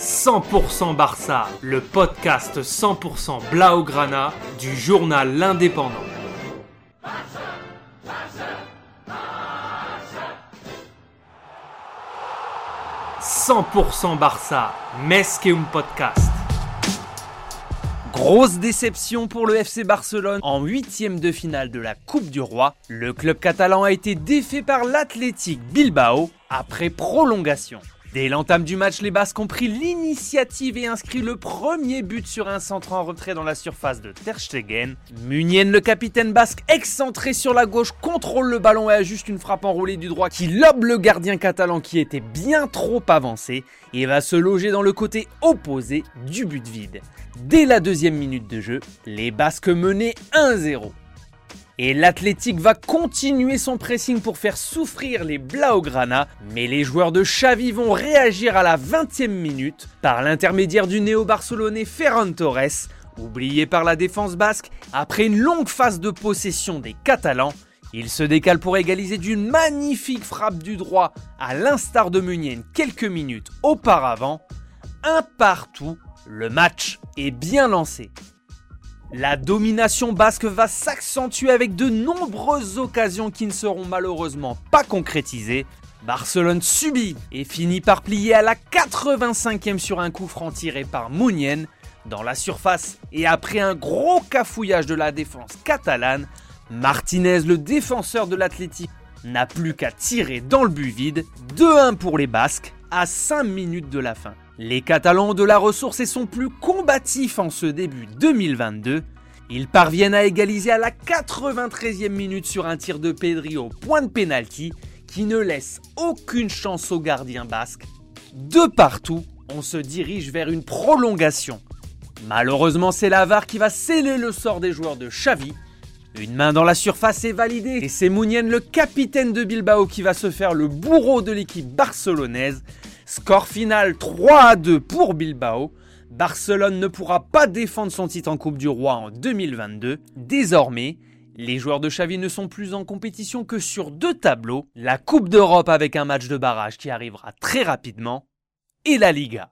100% Barça, le podcast 100% Blaugrana du journal L'Indépendant. « 100% Barça, Mesqueum Podcast. Grosse déception pour le FC Barcelone en huitième de finale de la Coupe du Roi. Le club catalan a été défait par l'Athletic Bilbao après prolongation. Dès l'entame du match, les Basques ont pris l'initiative et inscrit le premier but sur un centre en retrait dans la surface de Ter Stegen. Munien, le capitaine basque, excentré sur la gauche, contrôle le ballon et ajuste une frappe enroulée du droit qui lobe le gardien catalan qui était bien trop avancé et va se loger dans le côté opposé du but vide. Dès la deuxième minute de jeu, les Basques menaient 1-0. Et l'Athletic va continuer son pressing pour faire souffrir les Blaugrana, mais les joueurs de Xavi vont réagir à la 20e minute par l'intermédiaire du néo-barcelonais Ferran Torres, oublié par la défense basque après une longue phase de possession des Catalans. Il se décale pour égaliser d'une magnifique frappe du droit, à l'instar de Munien quelques minutes auparavant. Un partout, le match est bien lancé. La domination basque va s'accentuer avec de nombreuses occasions qui ne seront malheureusement pas concrétisées. Barcelone subit et finit par plier à la 85e sur un coup franc tiré par Mounien dans la surface et après un gros cafouillage de la défense catalane, Martinez, le défenseur de l'Athletic, n'a plus qu'à tirer dans le but vide, 2-1 pour les Basques à 5 minutes de la fin. Les Catalans ont de la ressource et sont plus combatifs en ce début 2022. Ils parviennent à égaliser à la 93e minute sur un tir de Pedri au point de pénalty qui ne laisse aucune chance aux gardiens basques. De partout, on se dirige vers une prolongation. Malheureusement, c'est l'Avar qui va sceller le sort des joueurs de Xavi. Une main dans la surface est validée et c'est Mounien, le capitaine de Bilbao, qui va se faire le bourreau de l'équipe barcelonaise Score final 3 à 2 pour Bilbao. Barcelone ne pourra pas défendre son titre en Coupe du Roi en 2022. Désormais, les joueurs de Xavi ne sont plus en compétition que sur deux tableaux, la Coupe d'Europe avec un match de barrage qui arrivera très rapidement, et la Liga.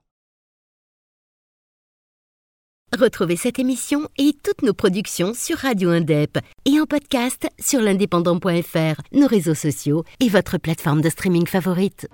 Retrouvez cette émission et toutes nos productions sur Radio Indep et en podcast sur l'indépendant.fr, nos réseaux sociaux et votre plateforme de streaming favorite.